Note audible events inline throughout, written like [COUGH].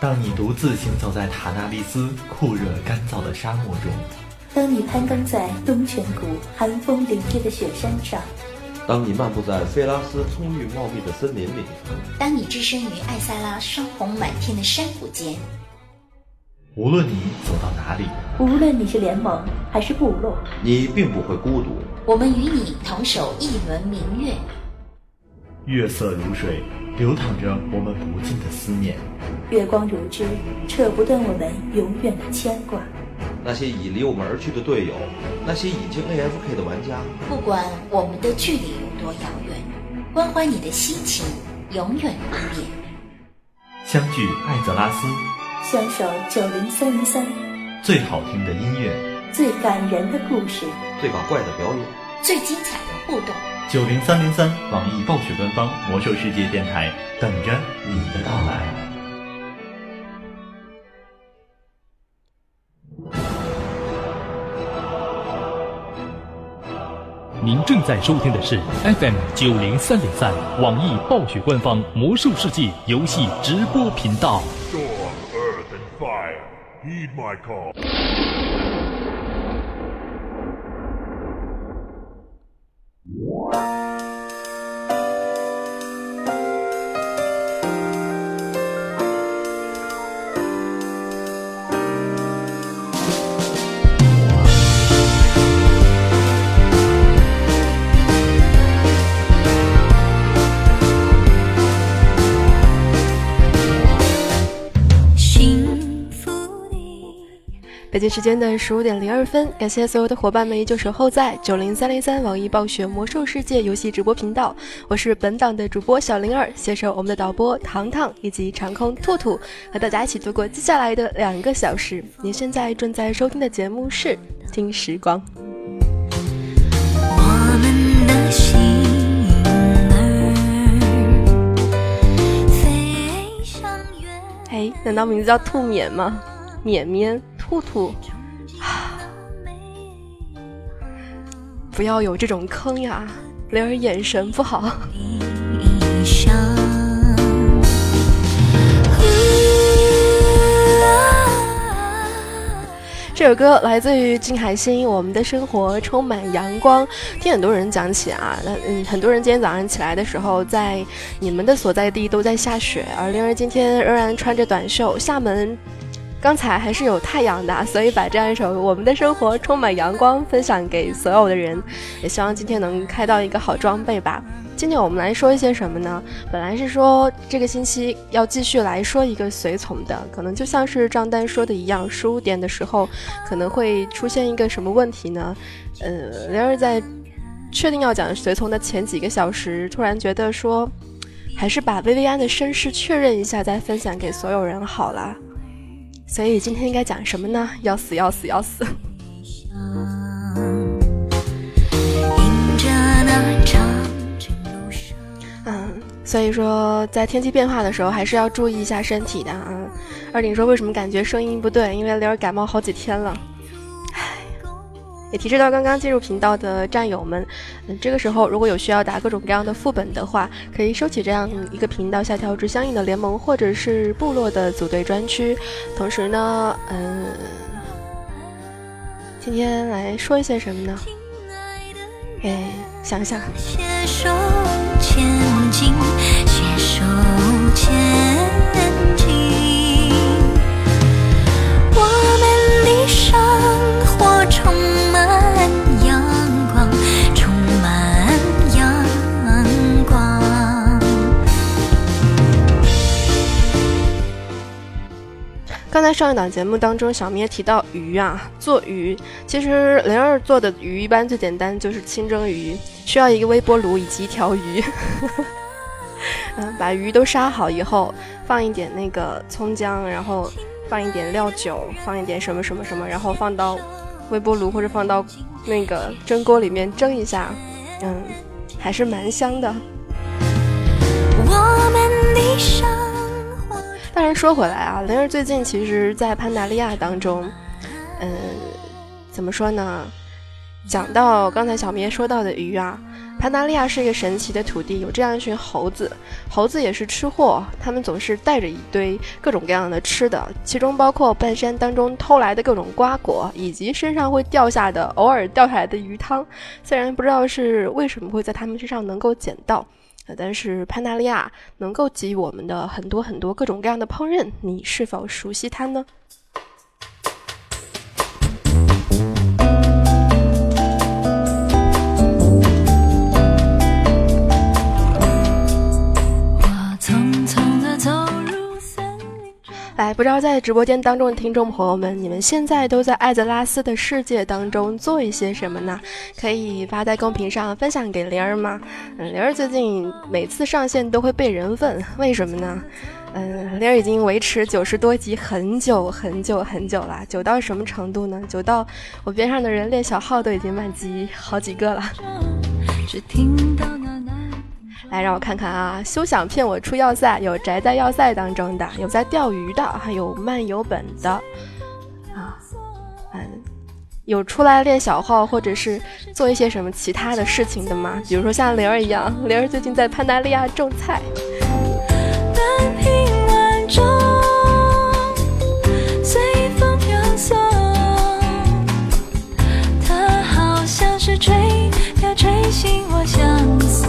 当你独自行走在塔纳利斯酷热干燥的沙漠中，当你攀登在东泉谷寒风凛冽的雪山上，当你漫步在菲拉斯葱郁茂密的森林里，当你置身于艾萨拉霜红满天的山谷间，无论你走到哪里，无论你是联盟还是部落，你并不会孤独。我们与你同守一轮明月，月色如水，流淌着我们不尽的思念。月光如织，扯不断我们永远的牵挂。那些已离我们而去的队友，那些已经 AFK 的玩家，不管我们的距离有多遥远，关怀你的心情永远不变。相聚艾泽拉斯，相守九零三零三，最好听的音乐，最感人的故事，最搞怪的表演，最精彩的互动。九零三零三，网易暴雪官方魔兽世界电台，等着你的到来。您正在收听的是 FM 九零三零三，网易暴雪官方魔兽世界游戏直播频道。Wow. 北京时间的十五点零二分，感谢所有的伙伴们依旧守候在九零三零三网易暴雪魔兽世界游戏直播频道。我是本档的主播小灵儿，携手我们的导播糖糖以及长空兔兔，和大家一起度过接下来的两个小时。您现在正在收听的节目是《听时光》。我们的心儿飞向远哎，难道名字叫兔免吗？绵绵。兔兔，[SIGHS] 不要有这种坑呀！灵儿眼神不好。[LAUGHS] 这首歌来自于金海心，《我们的生活充满阳光》。听很多人讲起啊，那嗯，很多人今天早上起来的时候，在你们的所在地都在下雪，而灵儿今天仍然穿着短袖。厦门。刚才还是有太阳的，所以把这样一首《我们的生活充满阳光》分享给所有的人，也希望今天能开到一个好装备吧。今天我们来说一些什么呢？本来是说这个星期要继续来说一个随从的，可能就像是张丹说的一样，十五点的时候可能会出现一个什么问题呢？呃，灵儿在确定要讲随从的前几个小时，突然觉得说，还是把薇薇安的身世确认一下，再分享给所有人好了。所以今天应该讲什么呢？要死要死要死！嗯，所以说在天气变化的时候，还是要注意一下身体的啊。二顶说为什么感觉声音不对？因为灵儿感冒好几天了。也提示到刚刚进入频道的战友们，嗯，这个时候如果有需要打各种各样的副本的话，可以收起这样一个频道下调至相应的联盟或者是部落的组队专区。同时呢，嗯，今天来说一些什么呢？哎，想想。携手前进，我们的生活充。刚才上一档节目当中，小咩提到鱼啊，做鱼，其实灵儿做的鱼一般最简单就是清蒸鱼，需要一个微波炉以及一条鱼。[LAUGHS] 嗯，把鱼都杀好以后，放一点那个葱姜，然后放一点料酒，放一点什么什么什么，然后放到微波炉或者放到那个蒸锅里面蒸一下，嗯，还是蛮香的。我们的当然说回来啊，灵儿最近其实，在潘达利亚当中，嗯，怎么说呢？讲到刚才小咩说到的鱼啊，潘达利亚是一个神奇的土地，有这样一群猴子，猴子也是吃货，他们总是带着一堆各种各样的吃的，其中包括半山当中偷来的各种瓜果，以及身上会掉下的偶尔掉下来的鱼汤。虽然不知道是为什么会在他们身上能够捡到，但是潘达利亚能够给予我们的很多很多各种各样的烹饪，你是否熟悉它呢？在直播间当中的听众朋友们，你们现在都在艾泽拉斯的世界当中做一些什么呢？可以发在公屏上分享给灵儿吗？嗯，灵儿最近每次上线都会被人问，为什么呢？嗯，灵儿已经维持九十多级很久很久很久了，久到什么程度呢？久到我边上的人练小号都已经满级好几个了。只听到那来，让我看看啊！休想骗我出要塞，有宅在要塞当中的，有在钓鱼的，还有漫游本的，啊，嗯，有出来练小号或者是做一些什么其他的事情的吗？比如说像灵儿一样，灵儿最近在潘达利亚种菜。随风飘送。他好像是吹，他吹醒我相思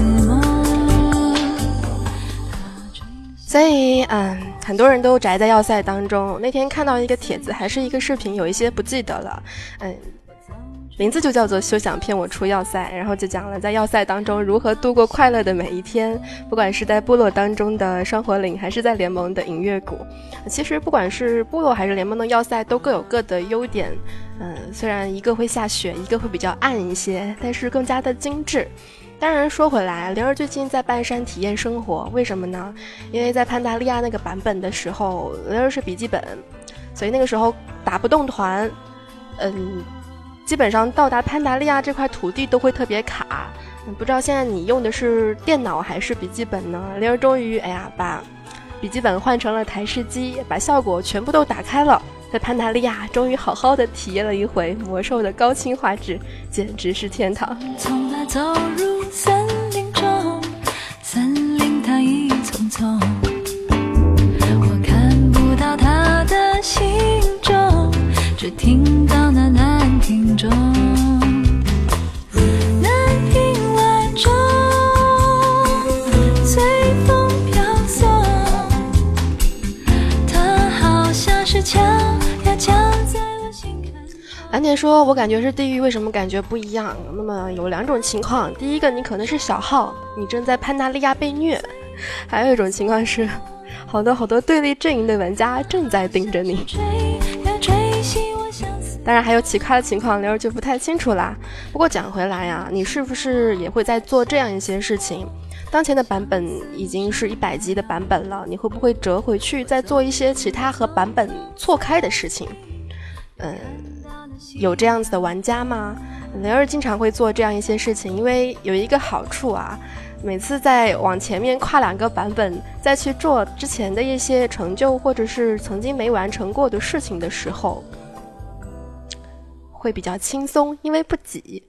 所以，嗯，很多人都宅在要塞当中。那天看到一个帖子，还是一个视频，有一些不记得了，嗯，名字就叫做“休想骗我出要塞”，然后就讲了在要塞当中如何度过快乐的每一天，不管是在部落当中的生活岭，还是在联盟的影月谷。其实，不管是部落还是联盟的要塞，都各有各的优点。嗯，虽然一个会下雪，一个会比较暗一些，但是更加的精致。当然说回来，灵儿最近在半山体验生活，为什么呢？因为在潘达利亚那个版本的时候，灵儿是笔记本，所以那个时候打不动团，嗯，基本上到达潘达利亚这块土地都会特别卡。嗯不知道现在你用的是电脑还是笔记本呢？灵儿终于，哎呀，把笔记本换成了台式机，把效果全部都打开了。在潘达利亚，终于好好的体验了一回魔兽的高清画质，简直是天堂。走入森林中森林它一丛丛我看不到他的行踪只听到那南屏钟南屏晚钟随风飘送它好像是敲蓝姐说：“我感觉是地狱，为什么感觉不一样？那么有两种情况，第一个你可能是小号，你正在潘达利亚被虐；还有一种情况是，好多好多对立阵营的玩家正在盯着你。当然还有其他的情况，灵儿就不太清楚啦。不过讲回来呀，你是不是也会在做这样一些事情？当前的版本已经是一百级的版本了，你会不会折回去再做一些其他和版本错开的事情？嗯。”有这样子的玩家吗？灵儿经常会做这样一些事情，因为有一个好处啊，每次在往前面跨两个版本，再去做之前的一些成就或者是曾经没完成过的事情的时候，会比较轻松，因为不挤。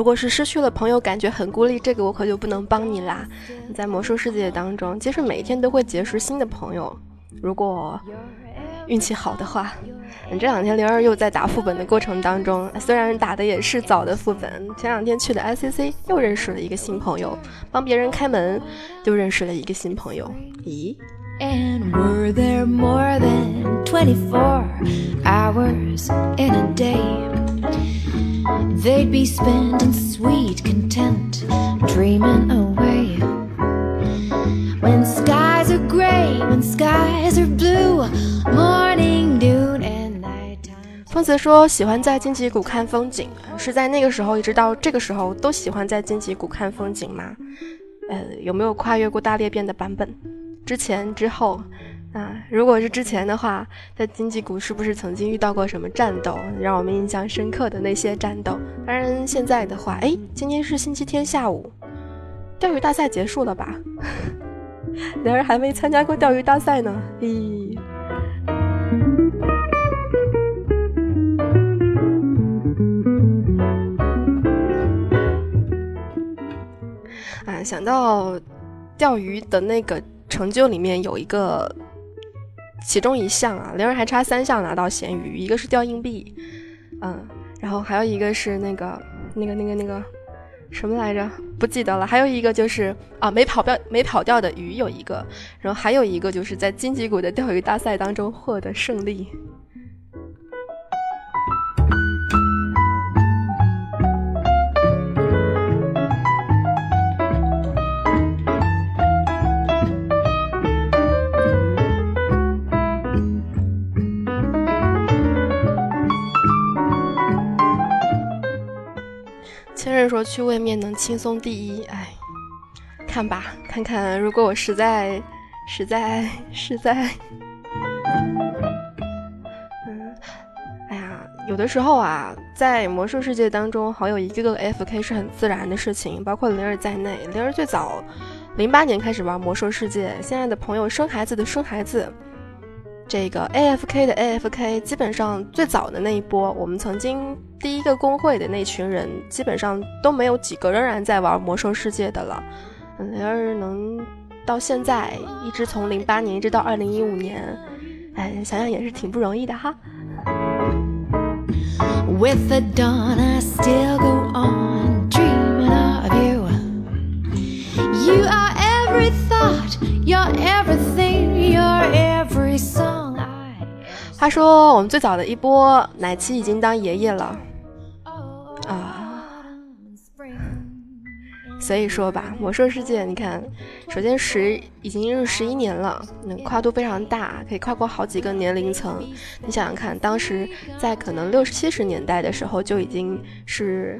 如果是失去了朋友，感觉很孤立，这个我可就不能帮你啦。在魔兽世界当中，其实每一天都会结识新的朋友。如果运气好的话，这两天灵儿又在打副本的过程当中，虽然打的也是早的副本，前两天去的 ICC 又认识了一个新朋友，帮别人开门又认识了一个新朋友。咦？they'd be spent in sweet content, dreaming away. When skies are gray, when skies are blue, morning, noon, and nighttime. 疯子说喜欢在荆棘谷看风景，是在那个时候一直到这个时候都喜欢在荆棘谷看风景吗？呃，有没有跨越过大裂变的版本？之前之后？啊，如果是之前的话，在荆棘谷是不是曾经遇到过什么战斗让我们印象深刻的那些战斗？当然，现在的话，哎，今天是星期天下午，钓鱼大赛结束了吧？[LAUGHS] 然而还没参加过钓鱼大赛呢。咦。啊，想到钓鱼的那个成就里面有一个，其中一项啊，灵儿还差三项拿到咸鱼，一个是掉硬币，嗯，然后还有一个是那个那个那个那个什么来着，不记得了，还有一个就是啊，没跑掉没跑掉的鱼有一个，然后还有一个就是在荆棘谷的钓鱼大赛当中获得胜利。前任说去位面能轻松第一，哎，看吧，看看，如果我实在、实在、[LAUGHS] 实在，嗯，哎呀，有的时候啊，在魔兽世界当中，好友一个个 FK 是很自然的事情，包括灵儿在内。灵儿最早零八年开始玩魔兽世界，现在的朋友生孩子的生孩子。这个 AFK 的 AFK，基本上最早的那一波，我们曾经第一个公会的那群人，基本上都没有几个仍然在玩魔兽世界的了。嗯，要是能到现在，一直从零八年一直到二零一五年，哎，想想也是挺不容易的哈。With the dawn, I still go on dreaming of you. You are every thought, you're everything, you're every song. 他说：“我们最早的一波奶七已经当爷爷了啊，所以说吧，魔兽世界，你看，首先十已经是十一年了，那，跨度非常大，可以跨过好几个年龄层。你想想看，当时在可能六十七十年代的时候，就已经是。”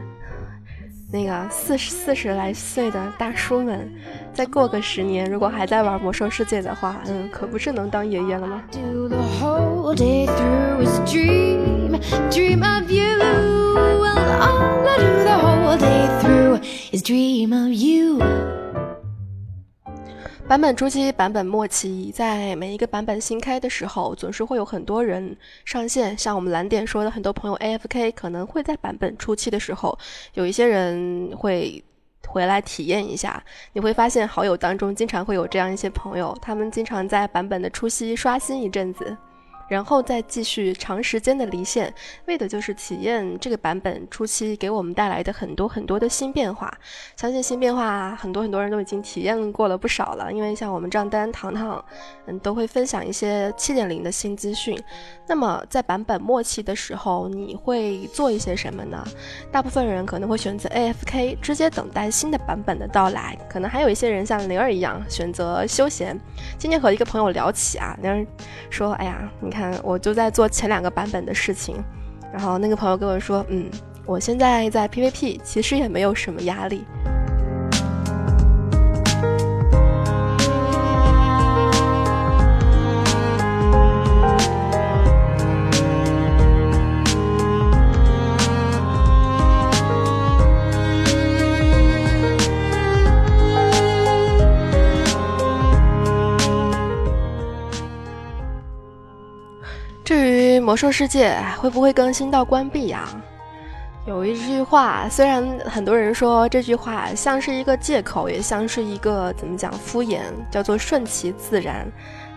那个四十四十来岁的大叔们，再过个十年，如果还在玩魔兽世界的话，嗯，可不是能当爷爷了吗？版本初期、版本末期，在每一个版本新开的时候，总是会有很多人上线。像我们蓝点说的，很多朋友 AFK 可能会在版本初期的时候，有一些人会回来体验一下。你会发现，好友当中经常会有这样一些朋友，他们经常在版本的初期刷新一阵子。然后再继续长时间的离线，为的就是体验这个版本初期给我们带来的很多很多的新变化。相信新变化，很多很多人都已经体验过了不少了。因为像我们账单、糖糖，嗯，都会分享一些七点零的新资讯。那么在版本末期的时候，你会做一些什么呢？大部分人可能会选择 AFK，直接等待新的版本的到来。可能还有一些人像灵儿一样选择休闲。今天和一个朋友聊起啊，灵儿说：“哎呀，你看。”看，我就在做前两个版本的事情，然后那个朋友跟我说，嗯，我现在在 PVP，其实也没有什么压力。至于魔兽世界会不会更新到关闭呀？有一句话，虽然很多人说这句话像是一个借口，也像是一个怎么讲敷衍，叫做顺其自然。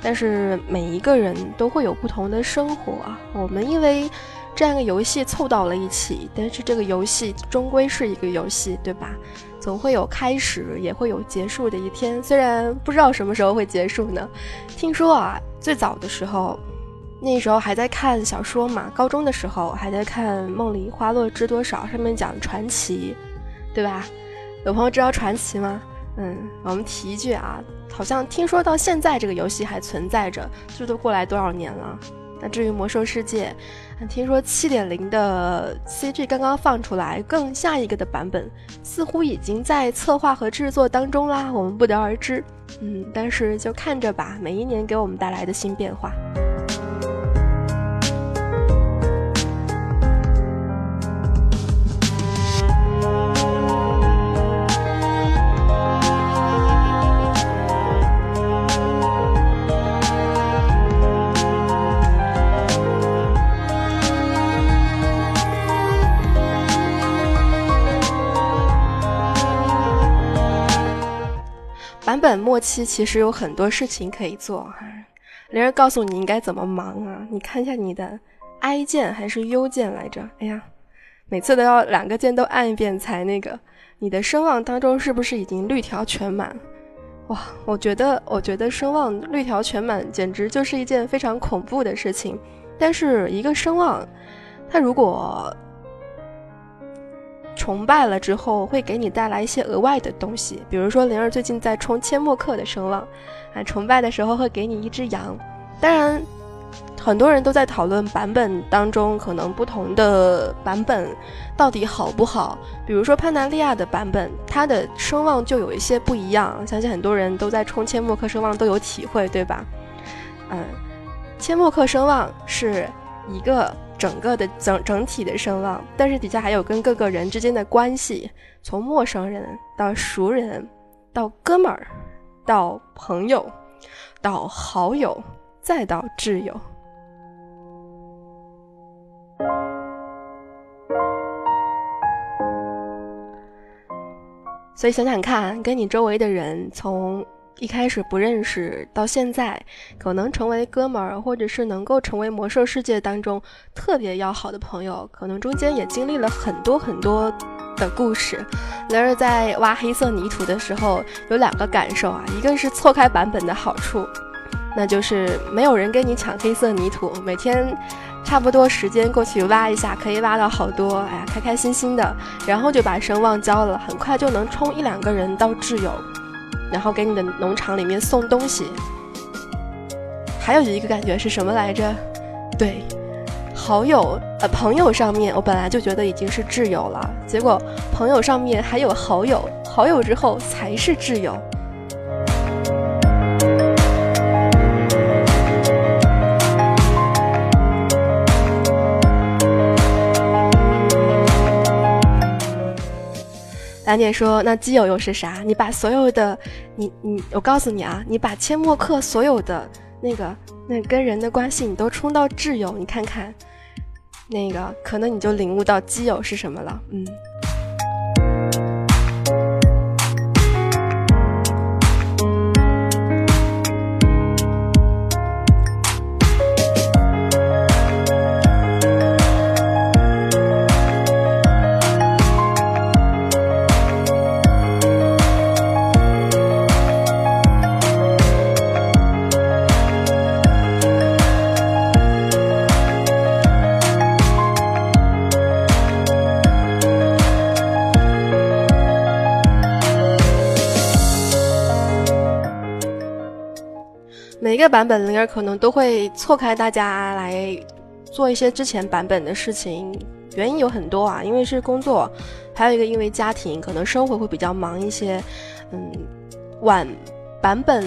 但是每一个人都会有不同的生活，我们因为这样一个游戏凑到了一起，但是这个游戏终归是一个游戏，对吧？总会有开始，也会有结束的一天。虽然不知道什么时候会结束呢。听说啊，最早的时候。那时候还在看小说嘛，高中的时候还在看《梦里花落知多少》，上面讲传奇，对吧？有朋友知道传奇吗？嗯，我们提一句啊，好像听说到现在这个游戏还存在着，这都过来多少年了？那至于魔兽世界，听说七点零的 CG 刚刚放出来，更下一个的版本似乎已经在策划和制作当中啦，我们不得而知。嗯，但是就看着吧，每一年给我们带来的新变化。本末期其实有很多事情可以做哈。灵儿告诉你应该怎么忙啊？你看一下你的 I 键还是 U 键来着？哎呀，每次都要两个键都按一遍才那个。你的声望当中是不是已经绿条全满？哇，我觉得，我觉得声望绿条全满简直就是一件非常恐怖的事情。但是一个声望，它如果崇拜了之后，会给你带来一些额外的东西，比如说灵儿最近在冲阡陌客的声望。啊，崇拜的时候会给你一只羊，当然，很多人都在讨论版本当中可能不同的版本到底好不好。比如说潘达利亚的版本，它的声望就有一些不一样，相信很多人都在冲阡陌客声望都有体会，对吧？嗯，阡陌客声望是一个整个的整整体的声望，但是底下还有跟各个人之间的关系，从陌生人到熟人，到哥们儿。到朋友，到好友，再到挚友。所以想想看，跟你周围的人从一开始不认识到现在，可能成为哥们儿，或者是能够成为魔兽世界当中特别要好的朋友，可能中间也经历了很多很多。的故事，灵儿在挖黑色泥土的时候有两个感受啊，一个是错开版本的好处，那就是没有人跟你抢黑色泥土，每天差不多时间过去挖一下，可以挖到好多，哎呀，开开心心的，然后就把声望交了，很快就能冲一两个人到挚友，然后给你的农场里面送东西。还有一个感觉是什么来着？对。好友，呃，朋友上面我本来就觉得已经是挚友了，结果朋友上面还有好友，好友之后才是挚友。兰姐说：“那基友又是啥？你把所有的，你你，我告诉你啊，你把阡陌客所有的那个那跟人的关系，你都冲到挚友，你看看。”那个，可能你就领悟到基友是什么了，嗯。个版本灵儿可能都会错开大家来做一些之前版本的事情，原因有很多啊，因为是工作，还有一个因为家庭，可能生活会比较忙一些。嗯，晚版本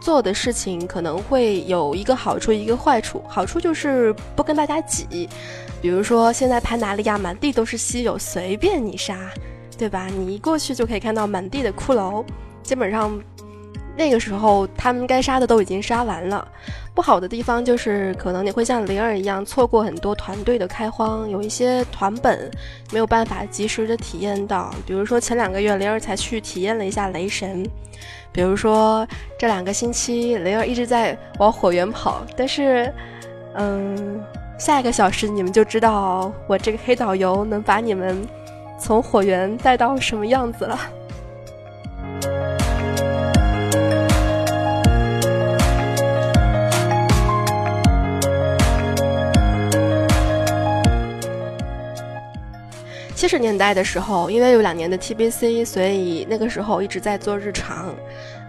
做的事情可能会有一个好处，一个坏处。好处就是不跟大家挤，比如说现在潘达利亚满地都是稀有，随便你杀，对吧？你一过去就可以看到满地的骷髅，基本上。那个时候，他们该杀的都已经杀完了。不好的地方就是，可能你会像灵儿一样错过很多团队的开荒，有一些团本没有办法及时的体验到。比如说前两个月，灵儿才去体验了一下雷神；比如说这两个星期，灵儿一直在往火源跑。但是，嗯，下一个小时你们就知道我这个黑导游能把你们从火源带到什么样子了。七十年代的时候，因为有两年的 TBC，所以那个时候一直在做日常。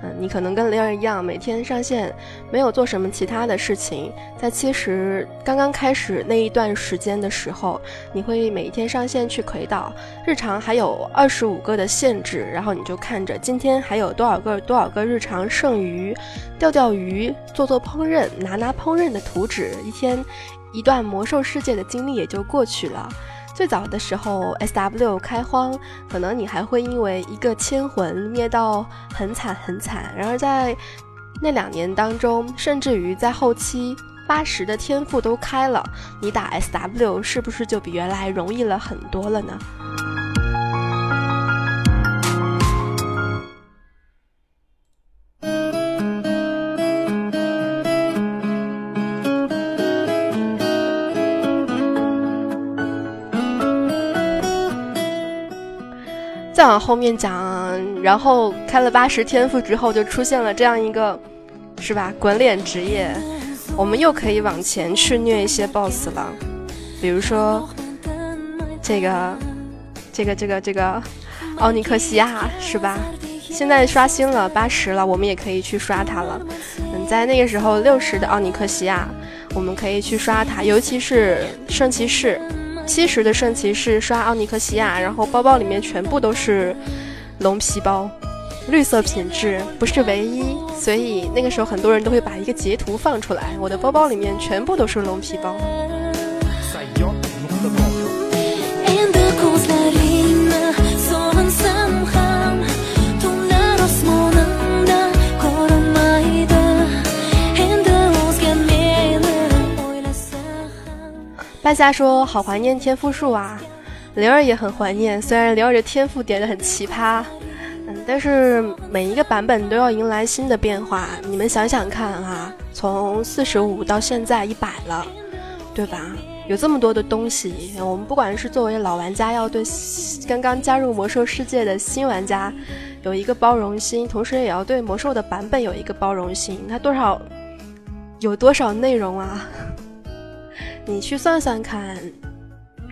嗯，你可能跟灵儿一样，每天上线，没有做什么其他的事情。在七十刚刚开始那一段时间的时候，你会每一天上线去葵岛，日常还有二十五个的限制，然后你就看着今天还有多少个多少个日常剩余，钓钓鱼，做做烹饪，拿拿烹饪的图纸，一天一段魔兽世界的经历也就过去了。最早的时候，S W 开荒，可能你还会因为一个千魂灭到很惨很惨。然而在那两年当中，甚至于在后期八十的天赋都开了，你打 S W 是不是就比原来容易了很多了呢？再往后面讲，然后开了八十天赋之后，就出现了这样一个，是吧？滚脸职业，我们又可以往前去虐一些 BOSS 了，比如说这个，这个，这个，这个奥尼克西亚，是吧？现在刷新了八十了，我们也可以去刷它了。嗯，在那个时候六十的奥尼克西亚，我们可以去刷它，尤其是圣骑士。七十的圣骑士刷奥尼克西亚，然后包包里面全部都是龙皮包，绿色品质不是唯一，所以那个时候很多人都会把一个截图放出来，我的包包里面全部都是龙皮包。半夏说：“好怀念天赋树啊，灵儿也很怀念。虽然灵儿的天赋点的很奇葩，嗯，但是每一个版本都要迎来新的变化。你们想想看啊，从四十五到现在一百了，对吧？有这么多的东西，我们不管是作为老玩家，要对刚刚加入魔兽世界的新玩家有一个包容心，同时也要对魔兽的版本有一个包容心。它多少有多少内容啊？”你去算算看，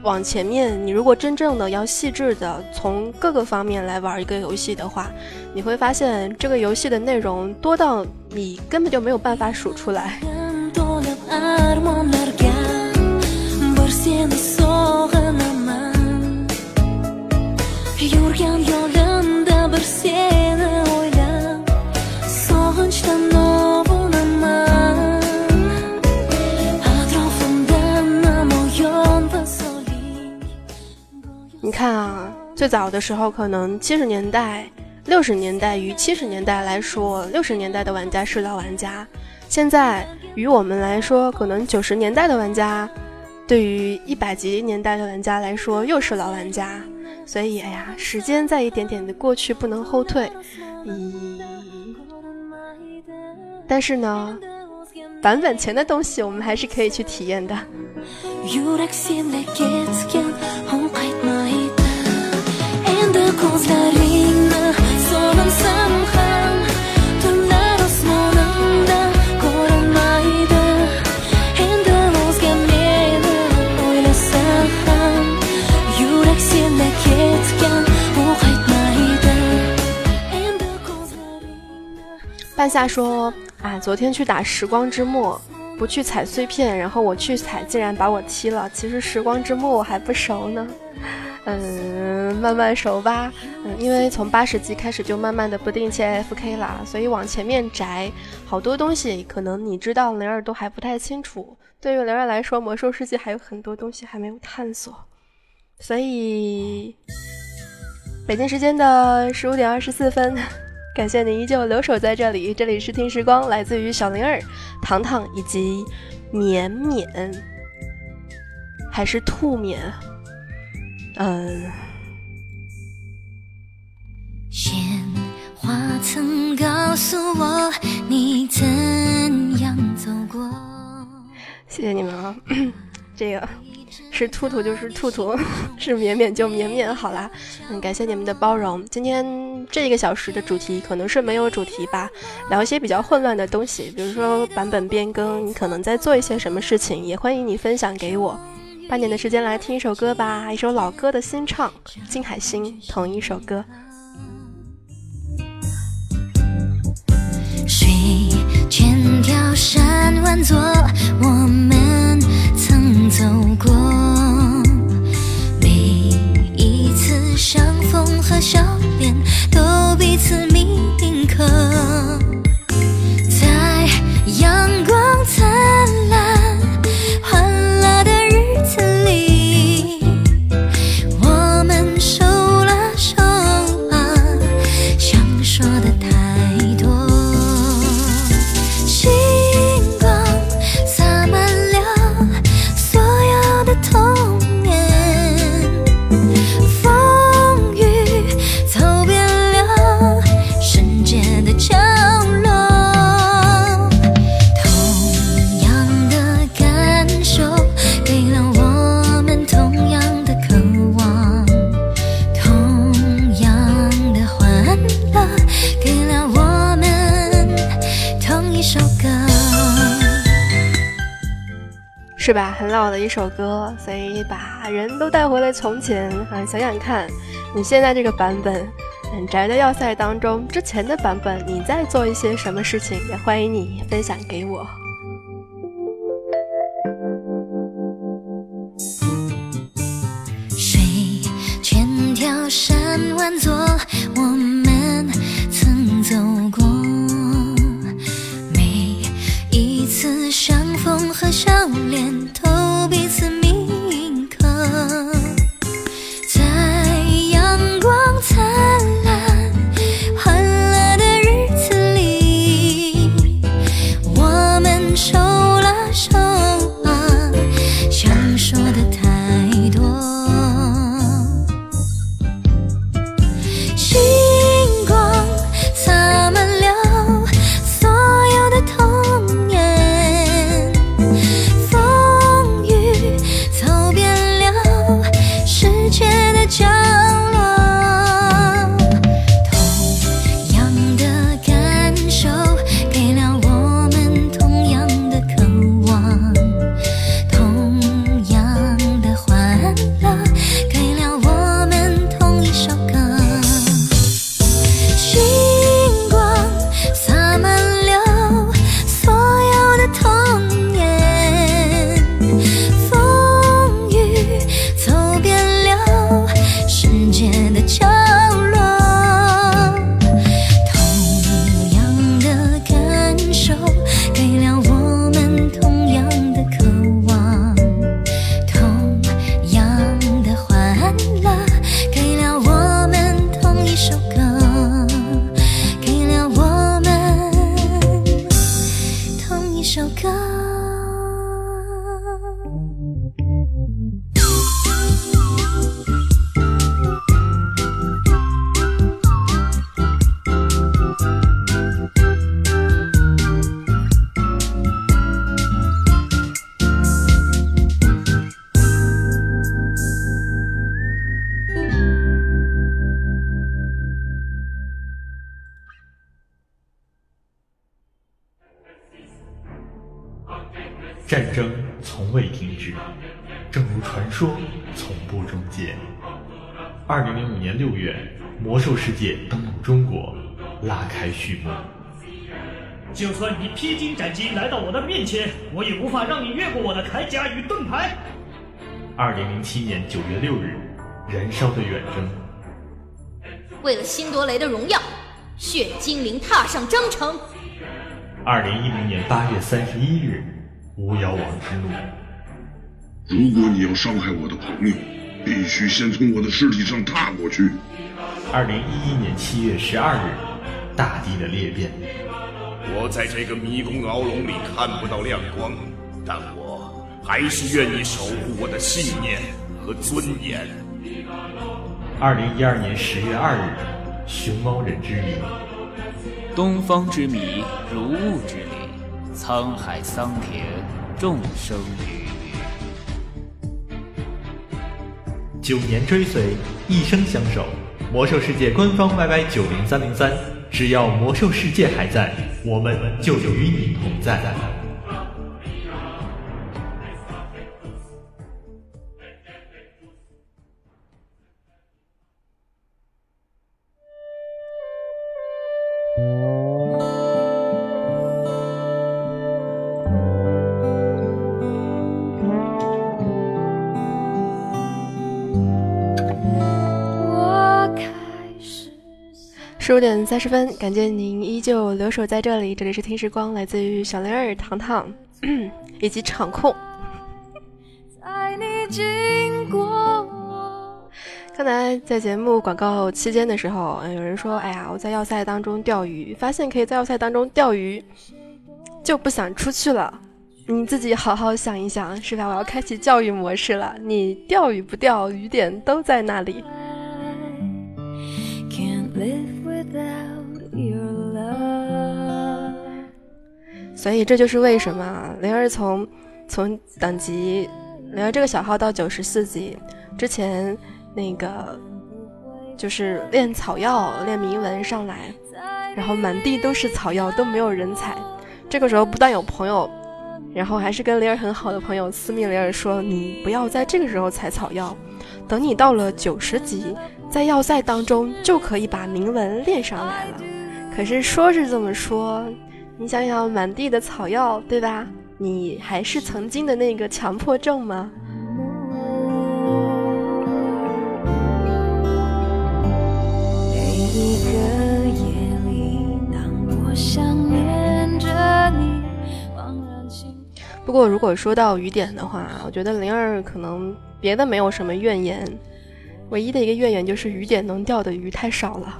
往前面，你如果真正的要细致的从各个方面来玩一个游戏的话，你会发现这个游戏的内容多到你根本就没有办法数出来。看啊，最早的时候可能七十年代、六十年代与七十年代来说，六十年代的玩家是老玩家；现在与我们来说，可能九十年代的玩家，对于一百级年代的玩家来说又是老玩家。所以，哎呀，时间在一点点的过去，不能后退。咦，但是呢，版本前的东西我们还是可以去体验的。半夏说：“啊，昨天去打时光之末，不去采碎片，然后我去采，竟然把我踢了。其实时光之末我还不熟呢。”嗯，慢慢熟吧。嗯，因为从八十级开始就慢慢的不定期 AFK 啦，所以往前面宅好多东西，可能你知道灵儿都还不太清楚。对于灵儿来说，魔兽世界还有很多东西还没有探索。所以，北京时间的十五点二十四分，[LAUGHS] 感谢你依旧留守在这里。这里是听时光，来自于小灵儿、糖糖以及绵绵，还是兔绵。嗯。鲜花曾告诉我你怎样走过。谢谢你们啊，[COUGHS] 这个是兔兔就是兔兔，[LAUGHS] 是绵绵就绵绵，好啦，嗯，感谢你们的包容。今天这一个小时的主题可能是没有主题吧，聊一些比较混乱的东西，比如说版本变更，你可能在做一些什么事情，也欢迎你分享给我。半点的时间来听一首歌吧，一首老歌的新唱，金海心同一首歌。水千条山万座，我们曾走过。每一次相逢和笑脸，都彼此铭刻。在阳光是吧？很老的一首歌，所以把人都带回了从前啊！想想看，你现在这个版本，很宅的要塞当中，之前的版本，你在做一些什么事情？也欢迎你分享给我。就算你披荆斩棘来到我的面前，我也无法让你越过我的铠甲与盾牌。二零零七年九月六日，燃烧的远征。为了辛多雷的荣耀，血精灵踏上征程。二零一零年八月三十一日，巫妖王之怒。如果你要伤害我的朋友，必须先从我的尸体上踏过去。二零一一年七月十二日，大地的裂变。我在这个迷宫牢笼里看不到亮光，但我还是愿意守护我的信念和尊严。二零一二年十月二日，熊猫人之谜。东方之谜，如雾之谜，沧海桑田，众生鱼。九年追随，一生相守。魔兽世界官方 YY 九零三零三，只要魔兽世界还在，我们就与你同在。十五点三十分，感谢您依旧留守在这里。这里是听时光，来自于小灵儿、糖糖以及场控。在你经过，刚才在节目广告期间的时候，嗯有人说：“哎呀，我在要塞当中钓鱼，发现可以在要塞当中钓鱼，就不想出去了。”你自己好好想一想，是吧？我要开启教育模式了。你钓与不钓，鱼点都在那里。Without your love。所以这就是为什么灵儿从从等级灵儿这个小号到九十四级之前，那个就是练草药、练铭文上来，然后满地都是草药，都没有人采。这个时候不但有朋友然后还是跟灵儿很好的朋友私密灵儿说：“你不要在这个时候采草药，等你到了九十级，在要塞当中就可以把铭文练上来了。”可是说是这么说，你想想满地的草药，对吧？你还是曾经的那个强迫症吗？不过，如果说到雨点的话，我觉得灵儿可能别的没有什么怨言，唯一的一个怨言就是雨点能钓的鱼太少了。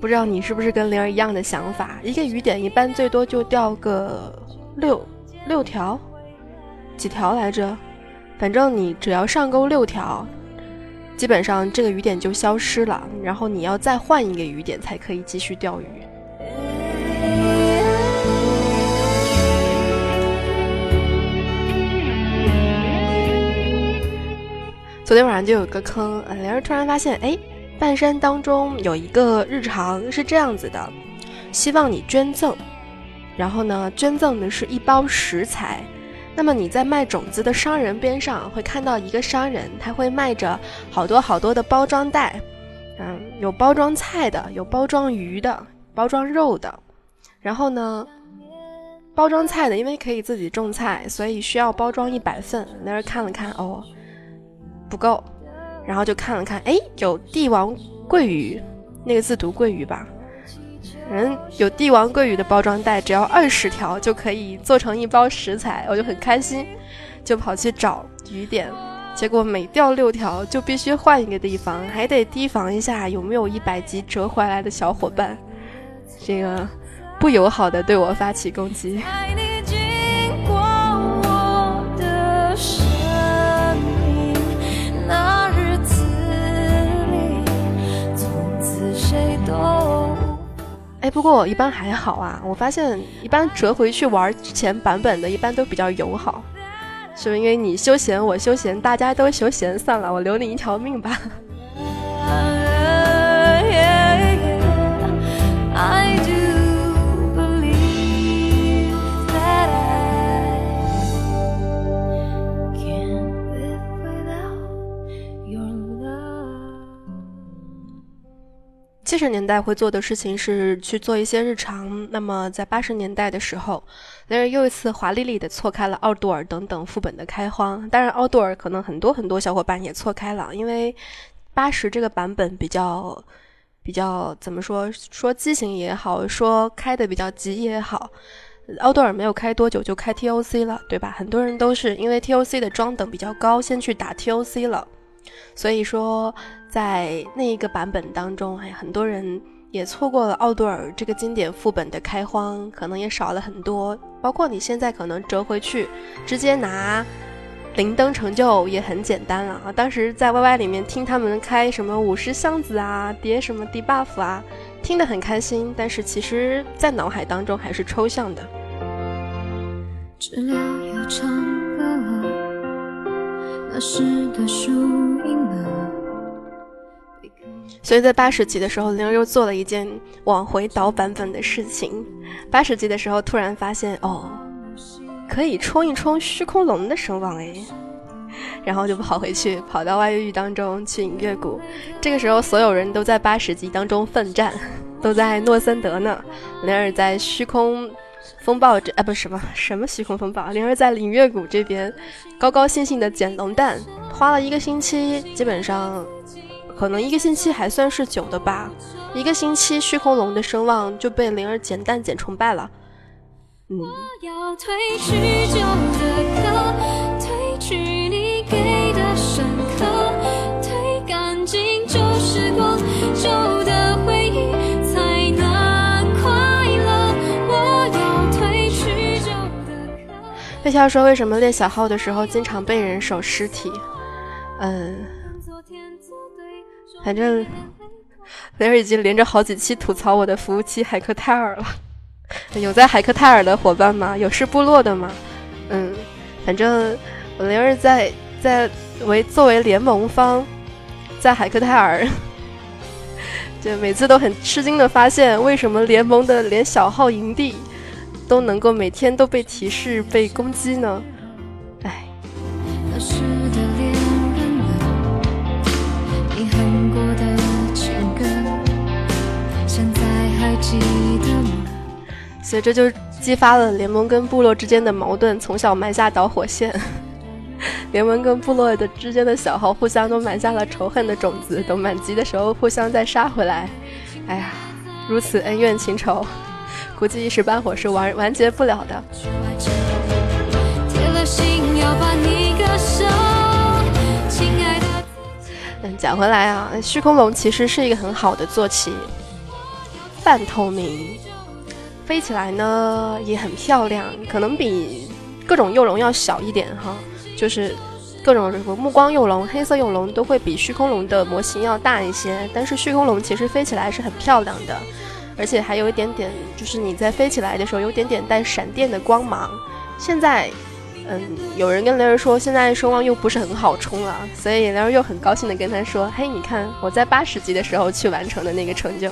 不知道你是不是跟灵儿一样的想法？一个雨点一般最多就钓个六六条，几条来着？反正你只要上钩六条，基本上这个雨点就消失了，然后你要再换一个雨点才可以继续钓鱼。昨天晚上就有个坑，灵儿突然发现，哎，半山当中有一个日常是这样子的，希望你捐赠，然后呢，捐赠的是一包食材。那么你在卖种子的商人边上会看到一个商人，他会卖着好多好多的包装袋，嗯，有包装菜的，有包装鱼的，包装肉的。然后呢，包装菜的因为可以自己种菜，所以需要包装一百份。灵儿看了看，哦。不够，然后就看了看，哎，有帝王桂鱼，那个字读桂鱼吧。人有帝王桂鱼的包装袋，只要二十条就可以做成一包食材，我就很开心，就跑去找鱼点。结果每钓六条就必须换一个地方，还得提防一下有没有一百级折回来的小伙伴，这个不友好的对我发起攻击。哎，不过我一般还好啊。我发现一般折回去玩之前版本的，一般都比较友好，是不是因为你休闲，我休闲，大家都休闲，算了，我留你一条命吧。七十年代会做的事情是去做一些日常。那么在八十年代的时候，雷尔又一次华丽丽的错开了奥杜尔等等副本的开荒。当然，奥杜尔可能很多很多小伙伴也错开了，因为八十这个版本比较比较怎么说？说机型也好，说开的比较急也好，奥杜尔没有开多久就开 TOC 了，对吧？很多人都是因为 TOC 的装等比较高，先去打 TOC 了。所以说，在那一个版本当中，哎，很多人也错过了奥杜尔这个经典副本的开荒，可能也少了很多。包括你现在可能折回去，直接拿灵灯成就也很简单了啊。当时在 YY 里面听他们开什么五十箱子啊，叠什么 debuff 啊，听得很开心，但是其实在脑海当中还是抽象的。那时的输赢了。所以在八十级的时候，灵儿又做了一件往回倒版本的事情。八十级的时候，突然发现哦，可以冲一冲虚空龙的声望哎，然后就跑回去，跑到外域当中去影月谷。这个时候，所有人都在八十级当中奋战，都在诺森德呢。灵儿在虚空。风暴这啊不什么什么虚空风暴，灵儿在影月谷这边高高兴兴的捡龙蛋，花了一个星期，基本上可能一个星期还算是久的吧，一个星期虚空龙的声望就被灵儿减淡减崇拜了，嗯。飞乔说：“为什么练小号的时候经常被人守尸体？嗯，反正雷儿已经连着好几期吐槽我的服务器海克泰尔了。[LAUGHS] 有在海克泰尔的伙伴吗？有是部落的吗？嗯，反正我雷儿在在为作为联盟方，在海克泰尔，[LAUGHS] 就每次都很吃惊的发现，为什么联盟的连小号营地。”都能够每天都被提示、被攻击呢？哎。所以这就激发了联盟跟部落之间的矛盾，从小埋下导火线。[LAUGHS] 联盟跟部落的之间的小号互相都埋下了仇恨的种子，等满级的时候互相再杀回来。哎呀，如此恩怨情仇，估计一时半会儿是完完结不了的。嗯，讲回来啊，虚空龙其实是一个很好的坐骑，半透明，飞起来呢也很漂亮，可能比各种幼龙要小一点哈。就是各种什么目光幼龙、黑色幼龙都会比虚空龙的模型要大一些，但是虚空龙其实飞起来是很漂亮的，而且还有一点点，就是你在飞起来的时候有点点带闪电的光芒。现在，嗯，有人跟雷儿说现在声望又不是很好冲了，所以雷儿又很高兴的跟他说：“嘿，你看我在八十级的时候去完成的那个成就，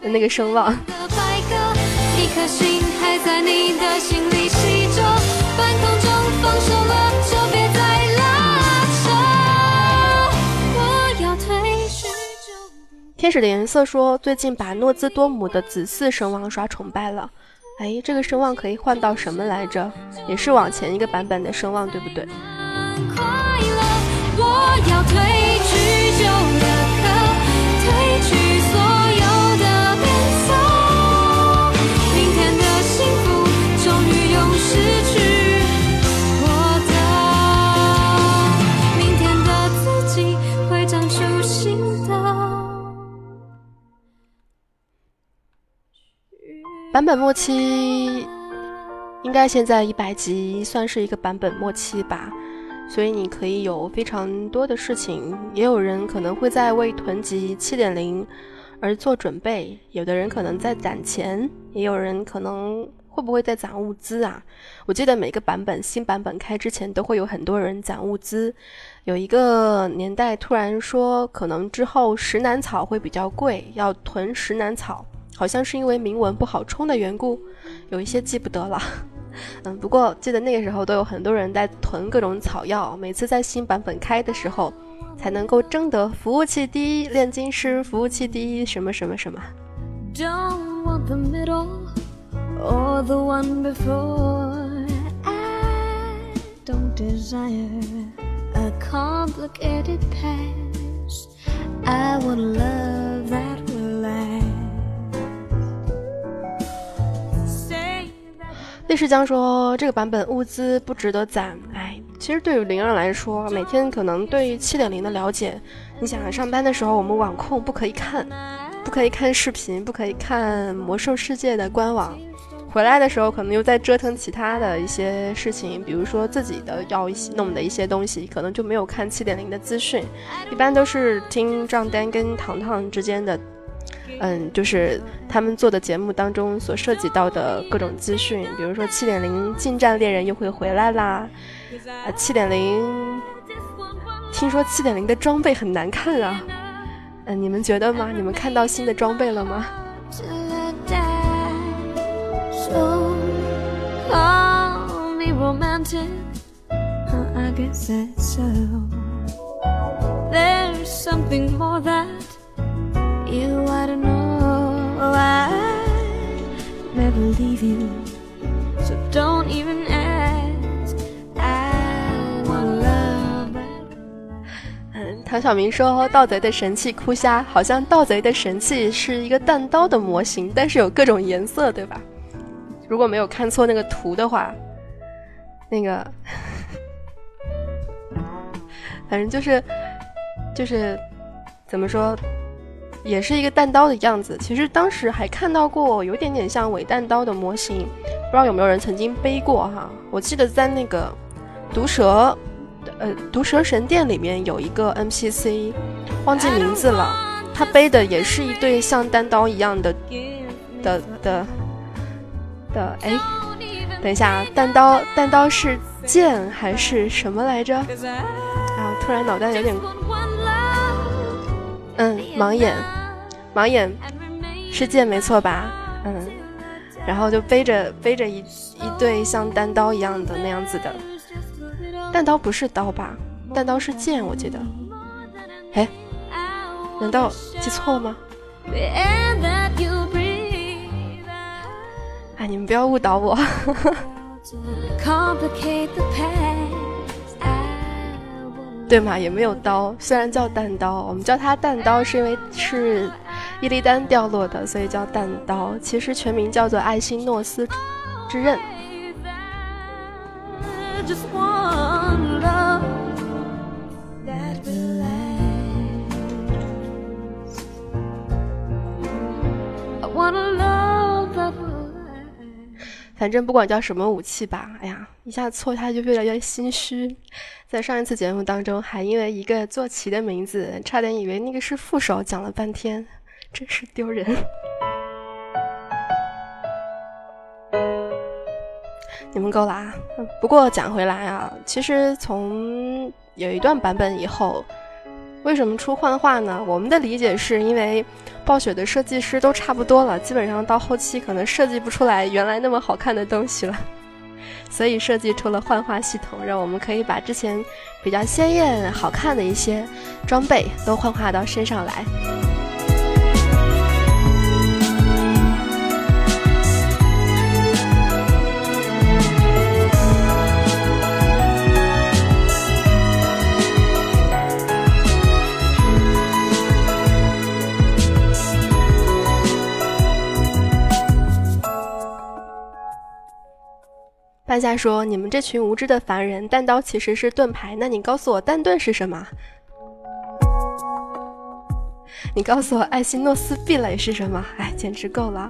那个声望。”天使的颜色说，最近把诺兹多姆的子嗣声望刷崇拜了。哎，这个声望可以换到什么来着？也是往前一个版本的声望，对不对？版本末期应该现在一百级算是一个版本末期吧，所以你可以有非常多的事情。也有人可能会在为囤积七点零而做准备，有的人可能在攒钱，也有人可能会不会在攒物资啊？我记得每个版本新版本开之前都会有很多人攒物资。有一个年代突然说，可能之后石楠草会比较贵，要囤石楠草。好像是因为铭文不好冲的缘故，有一些记不得了。[LAUGHS] 嗯，不过记得那个时候都有很多人在囤各种草药，每次在新版本开的时候，才能够争得服务器第一，炼金师服务器第一，什么什么什么。烈士江说：“这个版本物资不值得攒。哎，其实对于灵儿来说，每天可能对七点零的了解，你想上班的时候我们网控不可以看，不可以看视频，不可以看魔兽世界的官网。回来的时候可能又在折腾其他的一些事情，比如说自己的要弄的一些东西，可能就没有看七点零的资讯。一般都是听账单跟糖糖之间的。”嗯，就是他们做的节目当中所涉及到的各种资讯，比如说七点零近战猎人又会回来啦，啊，七点零，听说七点零的装备很难看啊，嗯，你们觉得吗？你们看到新的装备了吗？I'm leaving，so don't even ask，唐小明说盗贼的神器哭虾，好像盗贼的神器是一个弹刀的模型，但是有各种颜色，对吧？如果没有看错那个图的话，那个，[LAUGHS] 反正就是就是怎么说？也是一个弹刀的样子，其实当时还看到过有点点像伪弹刀的模型，不知道有没有人曾经背过哈？我记得在那个毒蛇，呃，毒蛇神殿里面有一个 NPC，忘记名字了，他背的也是一对像弹刀一样的的的的，哎，等一下，弹刀弹刀是剑还是什么来着？啊，突然脑袋有点。嗯，盲眼，盲眼是剑没错吧？嗯，然后就背着背着一一对像单刀一样的那样子的，弹刀不是刀吧？弹刀是剑，我记得。哎，难道记错了吗？哎，你们不要误导我。[LAUGHS] 对嘛，也没有刀，虽然叫弹刀，我们叫它弹刀是因为是伊利丹掉落的，所以叫弹刀。其实全名叫做艾辛诺斯之刃。反正不管叫什么武器吧，哎呀，一下错下就越来越心虚。在上一次节目当中，还因为一个坐骑的名字，差点以为那个是副手，讲了半天，真是丢人。你们够了啊！不过讲回来啊，其实从有一段版本以后。为什么出幻化呢？我们的理解是因为暴雪的设计师都差不多了，基本上到后期可能设计不出来原来那么好看的东西了，[LAUGHS] 所以设计出了幻化系统，让我们可以把之前比较鲜艳好看的一些装备都幻化到身上来。半夏说：“你们这群无知的凡人，弹刀其实是盾牌。那你告诉我，弹盾是什么？你告诉我，艾希诺斯壁垒是什么？哎，简直够了。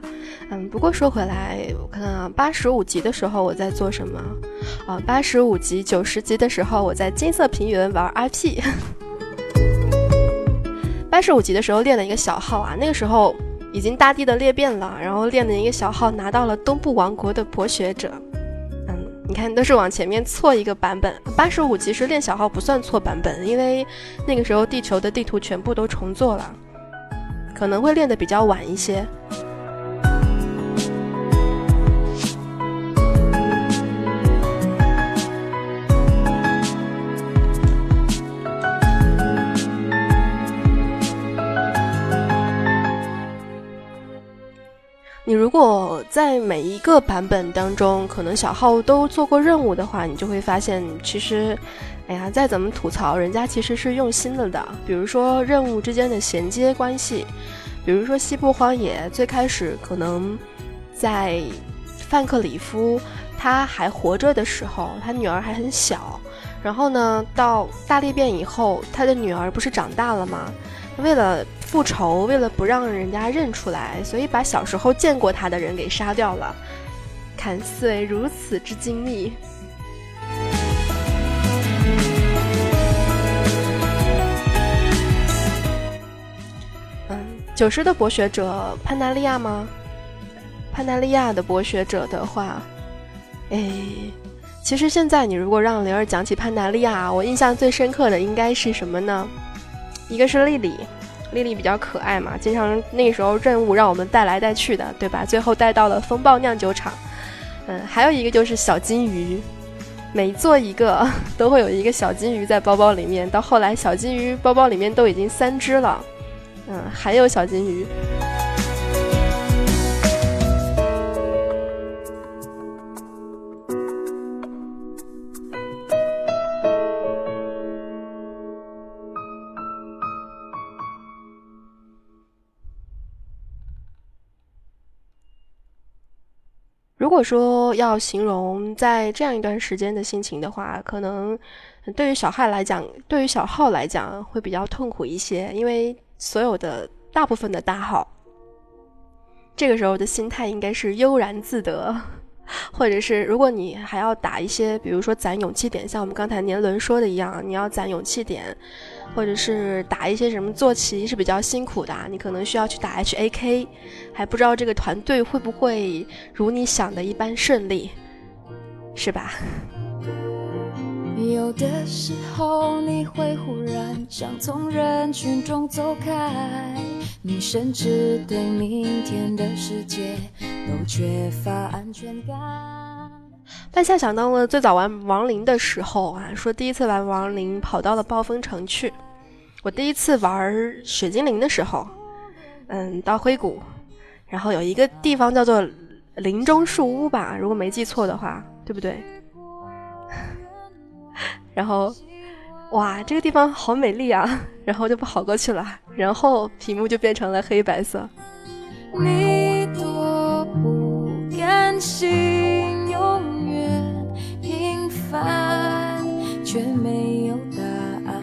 嗯，不过说回来，我看啊，八十五级的时候我在做什么？啊，八十五级、九十级的时候我在金色平原玩 IP。八十五级的时候练了一个小号啊，那个时候已经大地的裂变了，然后练的一个小号拿到了东部王国的博学者。”你看，都是往前面错一个版本。八十五其实练小号不算错版本，因为那个时候地球的地图全部都重做了，可能会练得比较晚一些。在每一个版本当中，可能小号都做过任务的话，你就会发现，其实，哎呀，再怎么吐槽，人家其实是用心了的。比如说任务之间的衔接关系，比如说西部荒野最开始可能在范克里夫他还活着的时候，他女儿还很小，然后呢，到大裂变以后，他的女儿不是长大了吗？为了复仇，为了不让人家认出来，所以把小时候见过他的人给杀掉了。看思维如此之精密。嗯，九十的博学者潘达利亚吗？潘达利亚的博学者的话，哎，其实现在你如果让灵儿讲起潘达利亚，我印象最深刻的应该是什么呢？一个是丽丽，丽丽比较可爱嘛，经常那时候任务让我们带来带去的，对吧？最后带到了风暴酿酒厂。嗯，还有一个就是小金鱼，每做一个 [LAUGHS] 都会有一个小金鱼在包包里面。到后来，小金鱼包包里面都已经三只了。嗯，还有小金鱼。如果说要形容在这样一段时间的心情的话，可能对于小汉来讲，对于小浩来讲会比较痛苦一些，因为所有的大部分的大号，这个时候的心态应该是悠然自得，或者是如果你还要打一些，比如说攒勇气点，像我们刚才年轮说的一样，你要攒勇气点。或者是打一些什么坐骑是比较辛苦的，你可能需要去打 H A K，还不知道这个团队会不会如你想的一般顺利，是吧？有的时候你会忽然想从人群中走开，你甚至对明天的世界都缺乏安全感。半夏想到了最早玩亡灵的时候啊，说第一次玩亡灵跑到了暴风城去。我第一次玩雪精灵的时候，嗯，到灰谷，然后有一个地方叫做林中树屋吧，如果没记错的话，对不对？然后，哇，这个地方好美丽啊！[LAUGHS] 然后就跑过去了，然后屏幕就变成了黑白色。你多不甘心，永远平凡，却没有答案。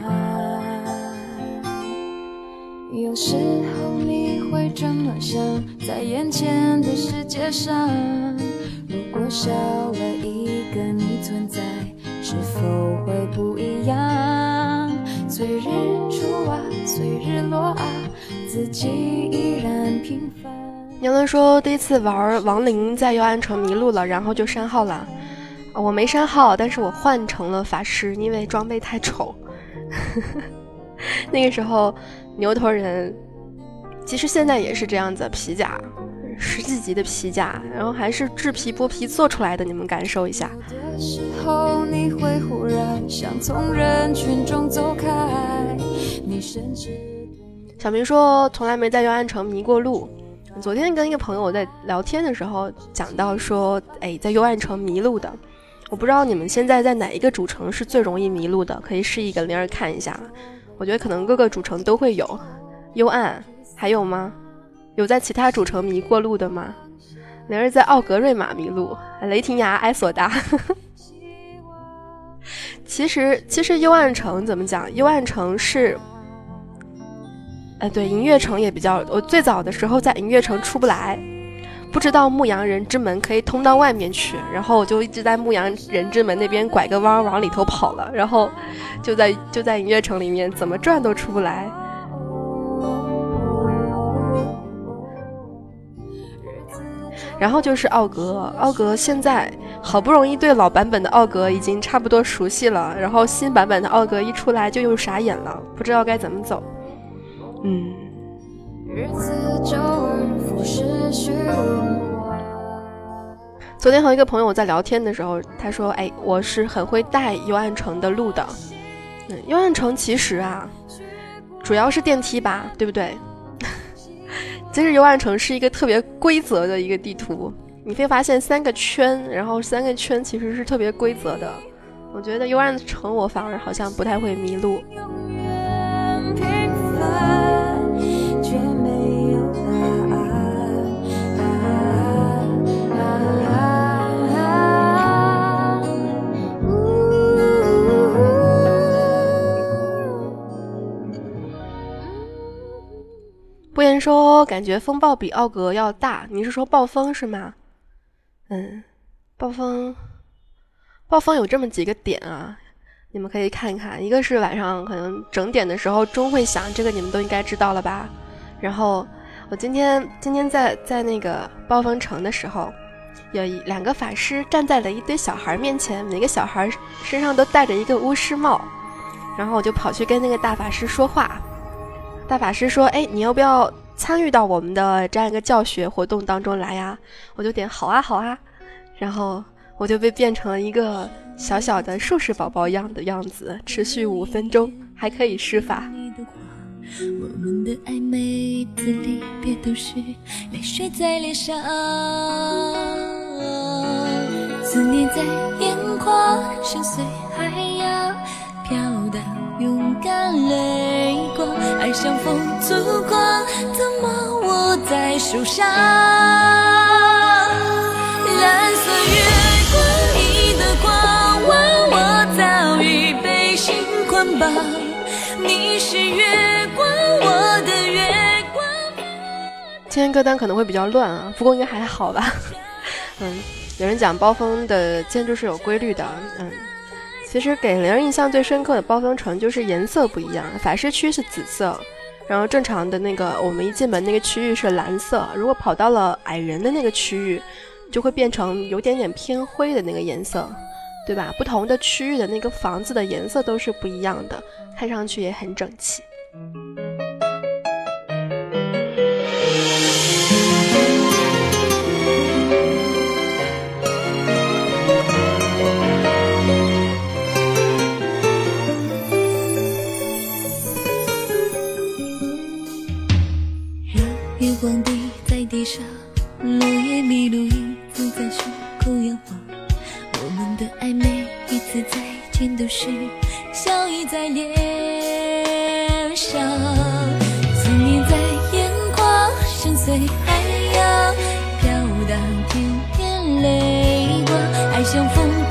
有时候你会这么想，在眼前的世界上，如果少了一个你存在，是否会不一样？随日出啊，随日落啊，自己依然平凡。牛伦说第一次玩亡灵在幽暗城迷路了，然后就删号了。我没删号，但是我换成了法师，因为装备太丑。[LAUGHS] 那个时候牛头人，其实现在也是这样子，皮甲十几级的皮甲，然后还是制皮剥皮做出来的，你们感受一下。时候你会忽然想从人群中走开，你甚至小明说从来没在幽暗城迷过路。昨天跟一个朋友在聊天的时候讲到说，哎，在幽暗城迷路的，我不知道你们现在在哪一个主城是最容易迷路的，可以试一个灵儿看一下。我觉得可能各个主城都会有幽暗，还有吗？有在其他主城迷过路的吗？灵儿在奥格瑞玛迷路，雷霆崖、埃索达。[LAUGHS] 其实，其实幽暗城怎么讲？幽暗城是。哎，对，银月城也比较。我最早的时候在银月城出不来，不知道牧羊人之门可以通到外面去，然后我就一直在牧羊人之门那边拐个弯往里头跑了，然后就在就在银月城里面怎么转都出不来。然后就是奥格，奥格现在好不容易对老版本的奥格已经差不多熟悉了，然后新版本的奥格一出来就又傻眼了，不知道该怎么走。嗯。昨天和一个朋友在聊天的时候，他说：“哎，我是很会带幽暗城的路的。嗯，幽暗城其实啊，主要是电梯吧，对不对？其实幽暗城是一个特别规则的一个地图，你会发现三个圈，然后三个圈其实是特别规则的。我觉得幽暗城我反而好像不太会迷路。”说，感觉风暴比奥格要大。你是说暴风是吗？嗯，暴风，暴风有这么几个点啊，你们可以看一看。一个是晚上可能整点的时候钟会响，这个你们都应该知道了吧？然后我今天今天在在那个暴风城的时候，有一两个法师站在了一堆小孩面前，每个小孩身上都戴着一个巫师帽，然后我就跑去跟那个大法师说话。大法师说：“哎，你要不要参与到我们的这样一个教学活动当中来呀？”我就点好啊，好啊，然后我就被变成了一个小小的术士宝宝一样的样子，持续五分钟，还可以施法。我们的暧昧，字离别都是泪水在脸上，思念在眼眶，深邃还要飘到勇敢泪光，爱像风烛光，怎么握在手上？蓝色月光，你的光我早已被心捆绑，你是月光，我的月光。今天歌单可能会比较乱啊，不过应该还好吧。嗯，有人讲包风的建筑是有规律的。嗯，其实给灵儿印象最深刻的暴风城就是颜色不一样，法师区是紫色，然后正常的那个我们一进门那个区域是蓝色，如果跑到了矮人的那个区域，就会变成有点点偏灰的那个颜色，对吧？不同的区域的那个房子的颜色都是不一样的，看上去也很整齐。迷路，一次在虚口摇晃。我们的爱，每一次再见都是笑意在脸上。思念在眼眶，深邃海洋，飘荡天边泪光，爱像风。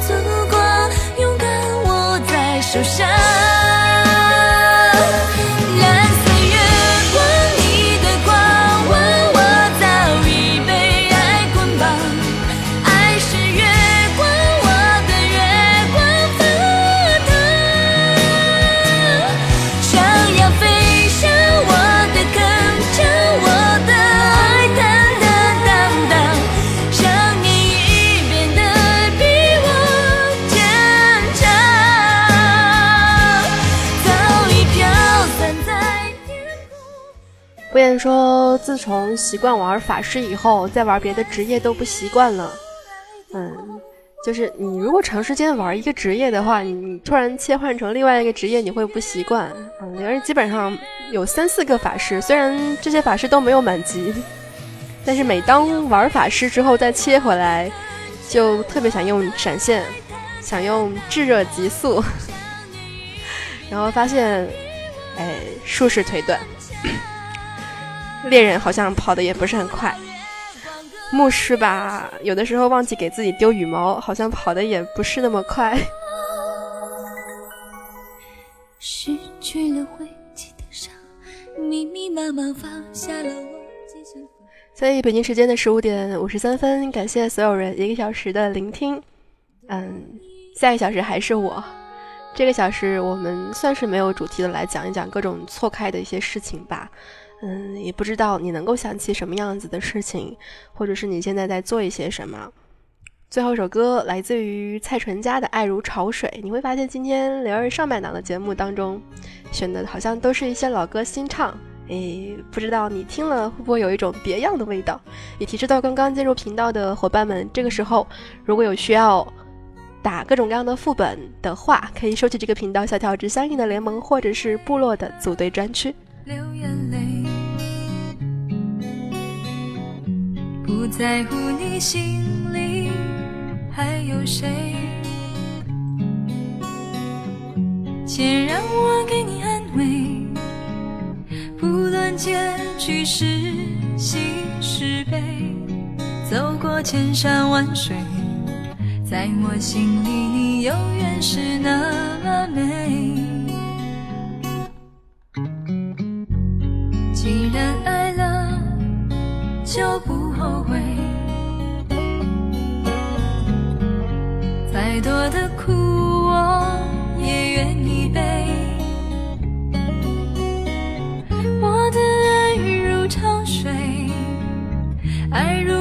说，自从习惯玩法师以后，再玩别的职业都不习惯了。嗯，就是你如果长时间玩一个职业的话，你突然切换成另外一个职业，你会不习惯。嗯，而且基本上有三四个法师，虽然这些法师都没有满级，[LAUGHS] 但是每当玩法师之后再切回来，就特别想用闪现，想用炙热极速，[LAUGHS] 然后发现，哎，术士腿短。猎人好像跑的也不是很快，牧师吧，有的时候忘记给自己丢羽毛，好像跑的也不是那么快。失去了会记得伤，密密麻麻放下了我。所以北京时间的十五点五十三分，感谢所有人一个小时的聆听。嗯，下一小时还是我。这个小时我们算是没有主题的来讲一讲各种错开的一些事情吧。嗯，也不知道你能够想起什么样子的事情，或者是你现在在做一些什么。最后一首歌来自于蔡淳佳的《爱如潮水》，你会发现今天灵儿上半档的节目当中选的好像都是一些老歌新唱。诶，不知道你听了会不会有一种别样的味道？也提示到刚刚进入频道的伙伴们，这个时候如果有需要打各种各样的副本的话，可以收起这个频道小调至相应的联盟或者是部落的组队专区。流眼泪，不在乎你心里还有谁，且让我给你安慰，不论结局是喜是悲，走过千山万水，在我心里你永远是那么美。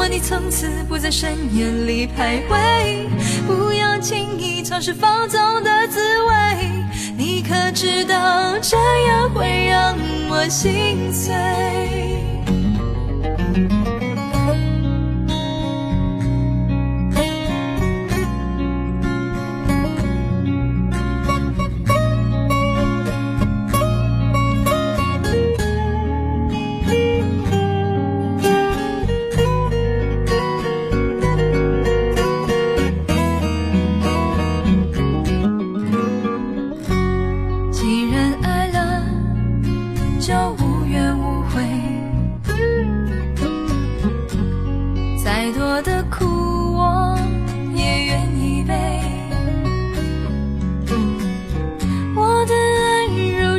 我，你从此不在深夜里徘徊，不要轻易尝试放纵的滋味。你可知道，这样会让我心碎？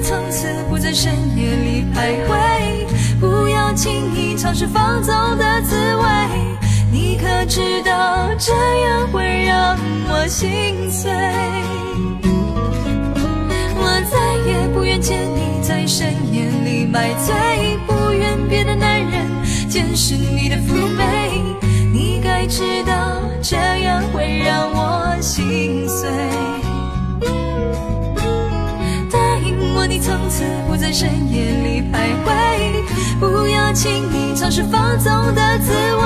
从此不在深夜里徘徊，不要轻易尝试放纵的滋味。你可知道这样会让我心碎？我再也不愿见你在深夜里买醉，不愿别的男人见识你的妩媚。你该知道这样会让我心碎。从此不在深夜里徘徊，不要轻易尝试放纵的滋味。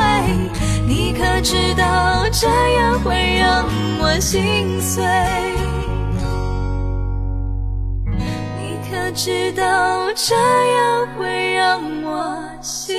你可知道这样会让我心碎？你可知道这样会让我心？